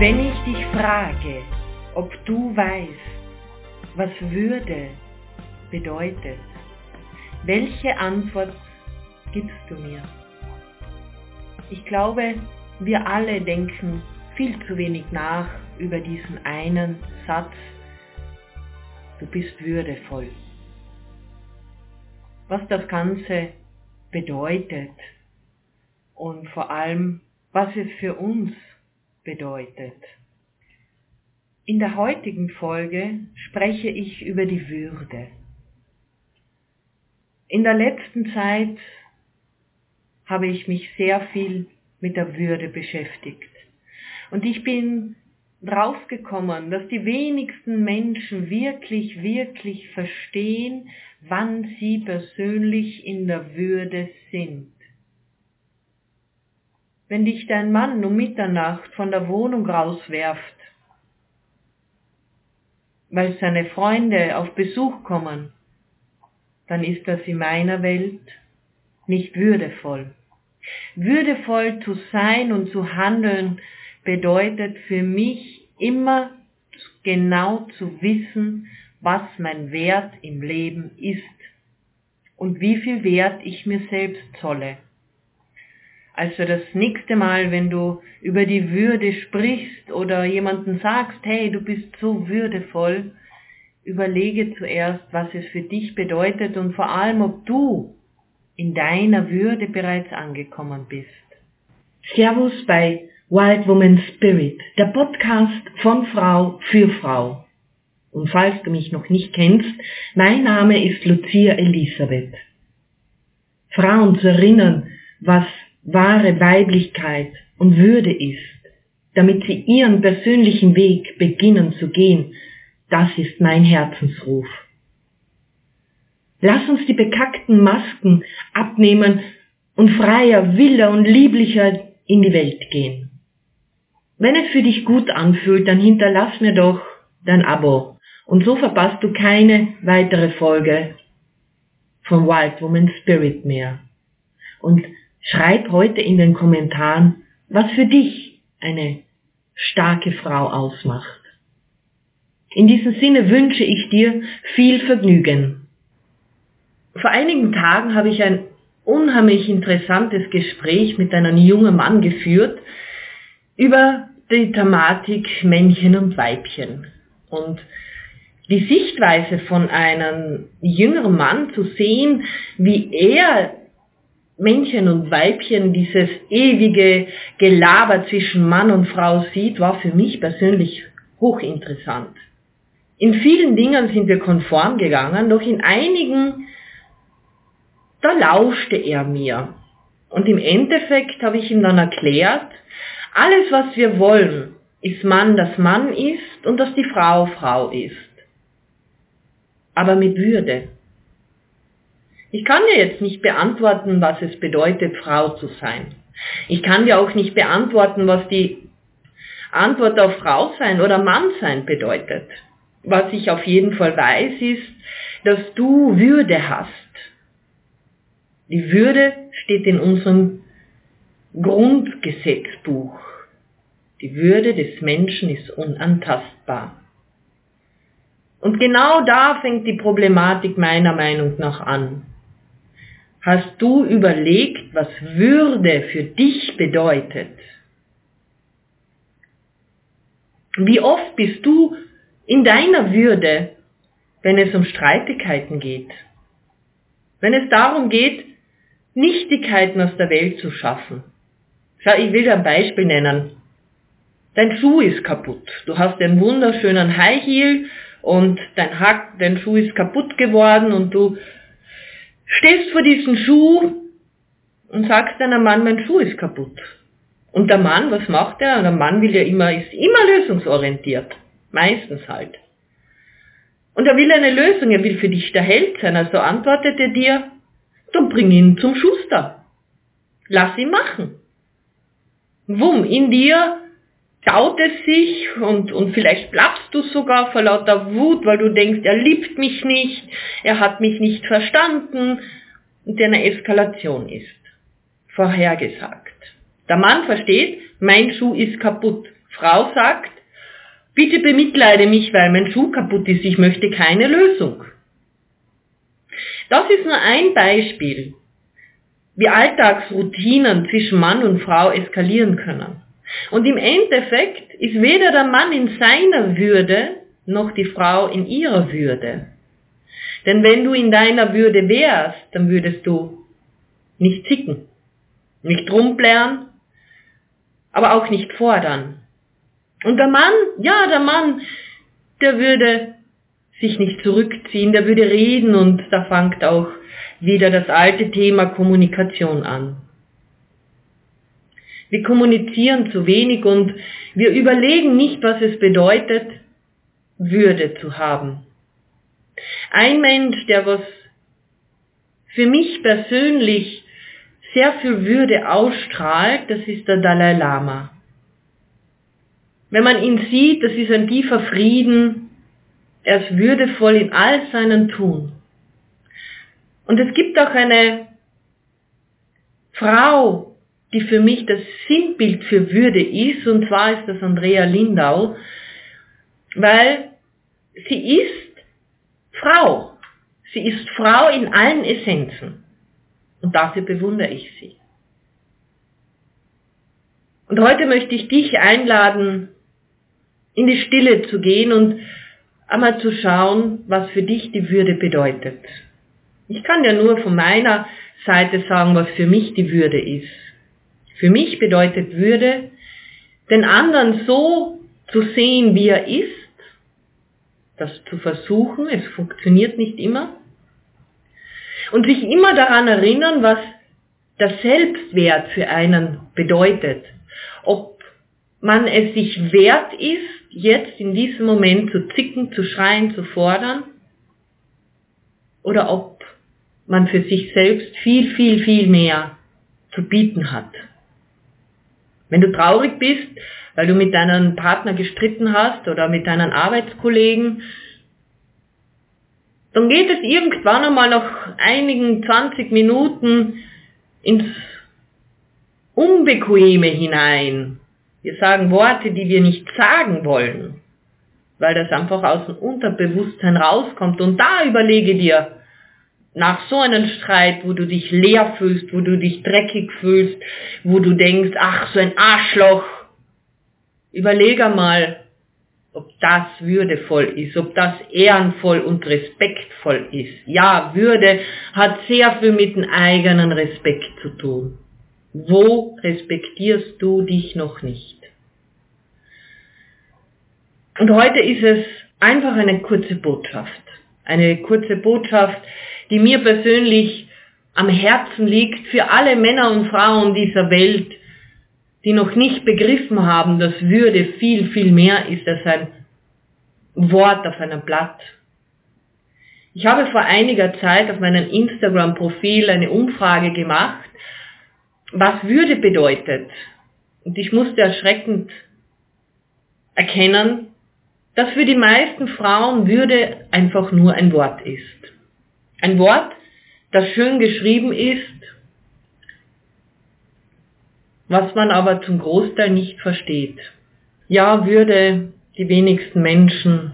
Wenn ich dich frage, ob du weißt, was Würde bedeutet, welche Antwort gibst du mir? Ich glaube, wir alle denken viel zu wenig nach über diesen einen Satz, du bist würdevoll. Was das Ganze bedeutet und vor allem, was es für uns bedeutet. In der heutigen Folge spreche ich über die Würde. In der letzten Zeit habe ich mich sehr viel mit der Würde beschäftigt. Und ich bin draufgekommen, dass die wenigsten Menschen wirklich, wirklich verstehen, wann sie persönlich in der Würde sind. Wenn dich dein Mann um Mitternacht von der Wohnung rauswerft, weil seine Freunde auf Besuch kommen, dann ist das in meiner Welt nicht würdevoll. Würdevoll zu sein und zu handeln bedeutet für mich immer genau zu wissen, was mein Wert im Leben ist und wie viel Wert ich mir selbst zolle. Also das nächste Mal, wenn du über die Würde sprichst oder jemanden sagst, hey, du bist so würdevoll, überlege zuerst, was es für dich bedeutet und vor allem, ob du in deiner Würde bereits angekommen bist. Servus bei Wild Woman Spirit, der Podcast von Frau für Frau. Und falls du mich noch nicht kennst, mein Name ist Lucia Elisabeth. Frauen zu erinnern, was wahre Weiblichkeit und Würde ist, damit sie ihren persönlichen Weg beginnen zu gehen, das ist mein Herzensruf. Lass uns die bekackten Masken abnehmen und freier, wilder und lieblicher in die Welt gehen. Wenn es für dich gut anfühlt, dann hinterlass mir doch dein Abo und so verpasst du keine weitere Folge von Wild Woman Spirit mehr. Und Schreib heute in den Kommentaren, was für dich eine starke Frau ausmacht. In diesem Sinne wünsche ich dir viel Vergnügen. Vor einigen Tagen habe ich ein unheimlich interessantes Gespräch mit einem jungen Mann geführt über die Thematik Männchen und Weibchen. Und die Sichtweise von einem jüngeren Mann zu sehen, wie er Männchen und Weibchen, dieses ewige Gelaber zwischen Mann und Frau sieht, war für mich persönlich hochinteressant. In vielen Dingen sind wir konform gegangen, doch in einigen, da lauschte er mir. Und im Endeffekt habe ich ihm dann erklärt, alles was wir wollen, ist Mann, dass Mann ist und dass die Frau Frau ist. Aber mit Würde. Ich kann dir jetzt nicht beantworten, was es bedeutet, Frau zu sein. Ich kann dir auch nicht beantworten, was die Antwort auf Frau sein oder Mann sein bedeutet. Was ich auf jeden Fall weiß, ist, dass du Würde hast. Die Würde steht in unserem Grundgesetzbuch. Die Würde des Menschen ist unantastbar. Und genau da fängt die Problematik meiner Meinung nach an. Hast du überlegt, was Würde für dich bedeutet? Wie oft bist du in deiner Würde, wenn es um Streitigkeiten geht? Wenn es darum geht, Nichtigkeiten aus der Welt zu schaffen. Schau, ich will ein Beispiel nennen. Dein Schuh ist kaputt. Du hast einen wunderschönen High Heel und dein, Hack, dein Schuh ist kaputt geworden und du stehst vor diesem Schuh und sagst deinem Mann, mein Schuh ist kaputt. Und der Mann, was macht er? Der Mann will ja immer, ist immer lösungsorientiert. Meistens halt. Und er will eine Lösung, er will für dich der Held sein. Also antwortet er dir, dann bring ihn zum Schuster. Lass ihn machen. Wumm, in dir staut es sich und, und vielleicht plappst du sogar vor lauter Wut, weil du denkst, er liebt mich nicht, er hat mich nicht verstanden und der eine Eskalation ist. Vorhergesagt. Der Mann versteht, mein Schuh ist kaputt. Frau sagt, bitte bemitleide mich, weil mein Schuh kaputt ist, ich möchte keine Lösung. Das ist nur ein Beispiel, wie Alltagsroutinen zwischen Mann und Frau eskalieren können. Und im Endeffekt ist weder der Mann in seiner Würde noch die Frau in ihrer Würde. Denn wenn du in deiner Würde wärst, dann würdest du nicht zicken, nicht rumblären, aber auch nicht fordern. Und der Mann, ja, der Mann, der würde sich nicht zurückziehen, der würde reden und da fängt auch wieder das alte Thema Kommunikation an. Wir kommunizieren zu wenig und wir überlegen nicht, was es bedeutet, Würde zu haben. Ein Mensch, der was für mich persönlich sehr viel Würde ausstrahlt, das ist der Dalai Lama. Wenn man ihn sieht, das ist ein tiefer Frieden, er ist würdevoll in all seinen Tun. Und es gibt auch eine Frau, die für mich das Sinnbild für Würde ist, und zwar ist das Andrea Lindau, weil sie ist Frau. Sie ist Frau in allen Essenzen. Und dafür bewundere ich sie. Und heute möchte ich dich einladen, in die Stille zu gehen und einmal zu schauen, was für dich die Würde bedeutet. Ich kann ja nur von meiner Seite sagen, was für mich die Würde ist. Für mich bedeutet Würde, den anderen so zu sehen, wie er ist, das zu versuchen, es funktioniert nicht immer, und sich immer daran erinnern, was der Selbstwert für einen bedeutet. Ob man es sich wert ist, jetzt in diesem Moment zu zicken, zu schreien, zu fordern, oder ob man für sich selbst viel, viel, viel mehr zu bieten hat. Wenn du traurig bist, weil du mit deinem Partner gestritten hast oder mit deinen Arbeitskollegen, dann geht es irgendwann einmal nach einigen 20 Minuten ins Unbequeme hinein. Wir sagen Worte, die wir nicht sagen wollen, weil das einfach aus dem Unterbewusstsein rauskommt. Und da überlege dir, nach so einem Streit, wo du dich leer fühlst, wo du dich dreckig fühlst, wo du denkst, ach, so ein Arschloch, überlege mal, ob das würdevoll ist, ob das ehrenvoll und respektvoll ist. Ja, Würde hat sehr viel mit dem eigenen Respekt zu tun. Wo respektierst du dich noch nicht? Und heute ist es einfach eine kurze Botschaft. Eine kurze Botschaft, die mir persönlich am Herzen liegt für alle Männer und Frauen dieser Welt, die noch nicht begriffen haben, dass Würde viel, viel mehr ist als ein Wort auf einem Blatt. Ich habe vor einiger Zeit auf meinem Instagram-Profil eine Umfrage gemacht, was Würde bedeutet. Und ich musste erschreckend erkennen, dass für die meisten Frauen Würde einfach nur ein Wort ist. Ein Wort, das schön geschrieben ist, was man aber zum Großteil nicht versteht. Ja, Würde, die wenigsten Menschen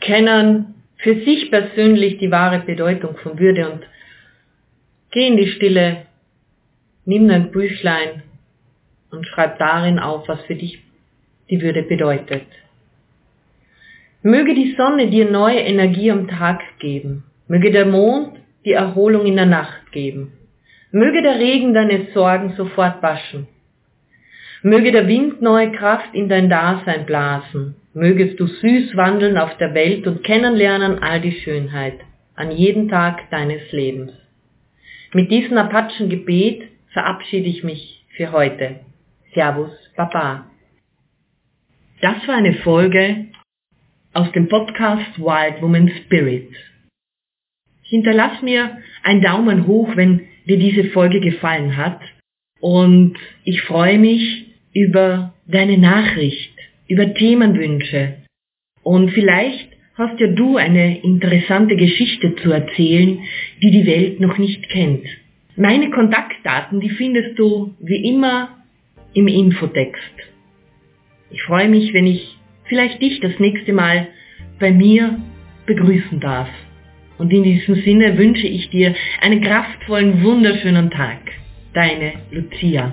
kennen für sich persönlich die wahre Bedeutung von Würde und geh in die Stille, nimm ein Büchlein und schreib darin auf, was für dich die Würde bedeutet. Möge die Sonne dir neue Energie am Tag geben. Möge der Mond die Erholung in der Nacht geben. Möge der Regen deine Sorgen sofort waschen. Möge der Wind neue Kraft in dein Dasein blasen. Mögest du süß wandeln auf der Welt und kennenlernen all die Schönheit an jedem Tag deines Lebens. Mit diesem Apachengebet verabschiede ich mich für heute. Servus, Baba. Das war eine Folge aus dem Podcast Wild Woman Spirit. Hinterlass mir einen Daumen hoch, wenn dir diese Folge gefallen hat und ich freue mich über deine Nachricht, über Themenwünsche und vielleicht hast ja du eine interessante Geschichte zu erzählen, die die Welt noch nicht kennt. Meine Kontaktdaten, die findest du wie immer im Infotext. Ich freue mich, wenn ich vielleicht dich das nächste Mal bei mir begrüßen darf. Und in diesem Sinne wünsche ich dir einen kraftvollen, wunderschönen Tag. Deine Lucia.